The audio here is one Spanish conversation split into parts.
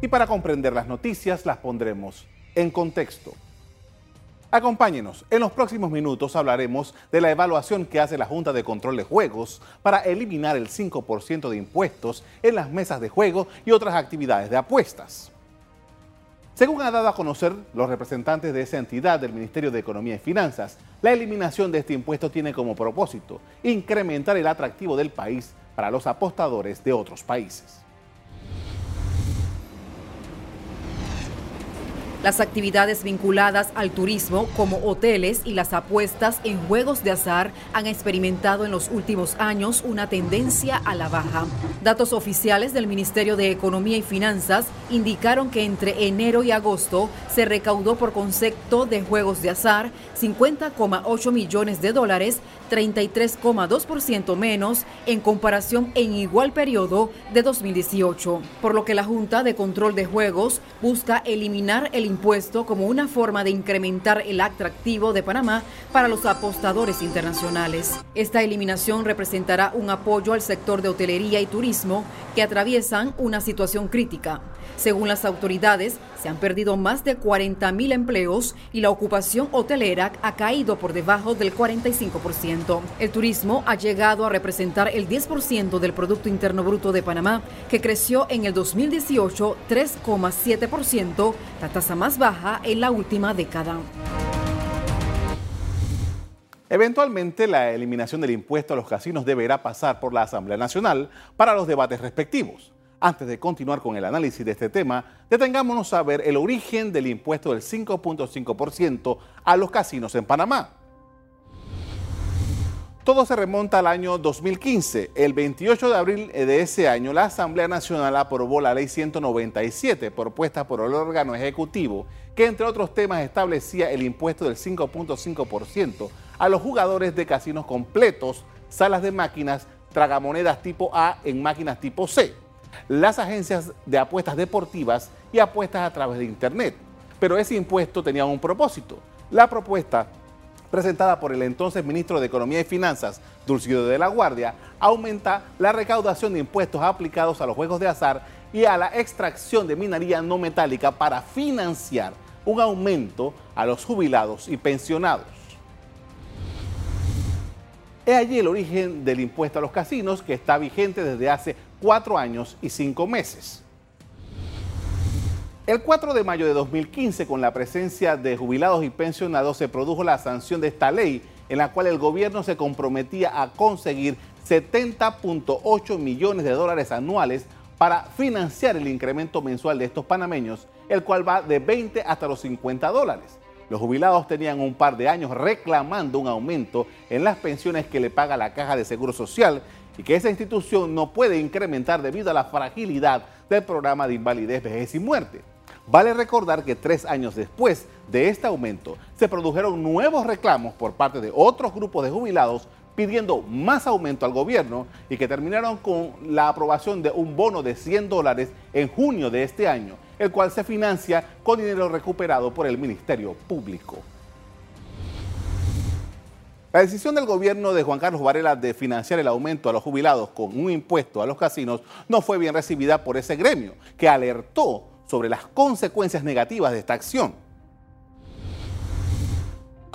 Y para comprender las noticias las pondremos en contexto. Acompáñenos, en los próximos minutos hablaremos de la evaluación que hace la Junta de Control de Juegos para eliminar el 5% de impuestos en las mesas de juego y otras actividades de apuestas. Según ha dado a conocer los representantes de esa entidad del Ministerio de Economía y Finanzas, la eliminación de este impuesto tiene como propósito incrementar el atractivo del país para los apostadores de otros países. Las actividades vinculadas al turismo, como hoteles y las apuestas en juegos de azar, han experimentado en los últimos años una tendencia a la baja. Datos oficiales del Ministerio de Economía y Finanzas indicaron que entre enero y agosto se recaudó por concepto de juegos de azar 50,8 millones de dólares, 33,2% menos en comparación en igual periodo de 2018, por lo que la Junta de Control de Juegos busca eliminar el impuesto como una forma de incrementar el atractivo de Panamá para los apostadores internacionales. Esta eliminación representará un apoyo al sector de hotelería y turismo que atraviesan una situación crítica. Según las autoridades, se han perdido más de 40 mil empleos y la ocupación hotelera ha caído por debajo del 45%. El turismo ha llegado a representar el 10% del Producto Interno Bruto de Panamá, que creció en el 2018 3,7%, la tasa más baja en la última década. Eventualmente, la eliminación del impuesto a los casinos deberá pasar por la Asamblea Nacional para los debates respectivos. Antes de continuar con el análisis de este tema, detengámonos a ver el origen del impuesto del 5.5% a los casinos en Panamá. Todo se remonta al año 2015. El 28 de abril de ese año, la Asamblea Nacional aprobó la Ley 197, propuesta por el órgano ejecutivo, que entre otros temas establecía el impuesto del 5.5% a los jugadores de casinos completos, salas de máquinas, tragamonedas tipo A en máquinas tipo C las agencias de apuestas deportivas y apuestas a través de Internet. Pero ese impuesto tenía un propósito. La propuesta presentada por el entonces ministro de Economía y Finanzas, Dulcido de la Guardia, aumenta la recaudación de impuestos aplicados a los juegos de azar y a la extracción de minería no metálica para financiar un aumento a los jubilados y pensionados. Es allí el origen del impuesto a los casinos que está vigente desde hace cuatro años y cinco meses. El 4 de mayo de 2015, con la presencia de jubilados y pensionados, se produjo la sanción de esta ley, en la cual el gobierno se comprometía a conseguir 70.8 millones de dólares anuales para financiar el incremento mensual de estos panameños, el cual va de 20 hasta los 50 dólares. Los jubilados tenían un par de años reclamando un aumento en las pensiones que le paga la Caja de Seguro Social y que esa institución no puede incrementar debido a la fragilidad del programa de invalidez, vejez y muerte. Vale recordar que tres años después de este aumento se produjeron nuevos reclamos por parte de otros grupos de jubilados pidiendo más aumento al gobierno y que terminaron con la aprobación de un bono de 100 dólares en junio de este año, el cual se financia con dinero recuperado por el Ministerio Público. La decisión del gobierno de Juan Carlos Varela de financiar el aumento a los jubilados con un impuesto a los casinos no fue bien recibida por ese gremio, que alertó sobre las consecuencias negativas de esta acción.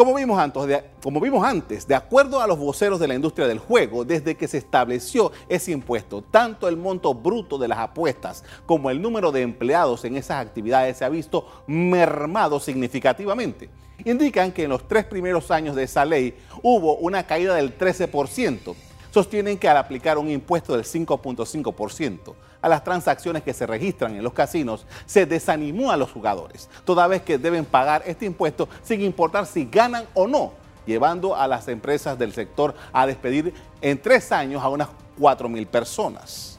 Como vimos, antes, de, como vimos antes, de acuerdo a los voceros de la industria del juego, desde que se estableció ese impuesto, tanto el monto bruto de las apuestas como el número de empleados en esas actividades se ha visto mermado significativamente indican que en los tres primeros años de esa ley hubo una caída del 13%. Sostienen que al aplicar un impuesto del 5.5% a las transacciones que se registran en los casinos, se desanimó a los jugadores, toda vez que deben pagar este impuesto sin importar si ganan o no, llevando a las empresas del sector a despedir en tres años a unas 4.000 personas.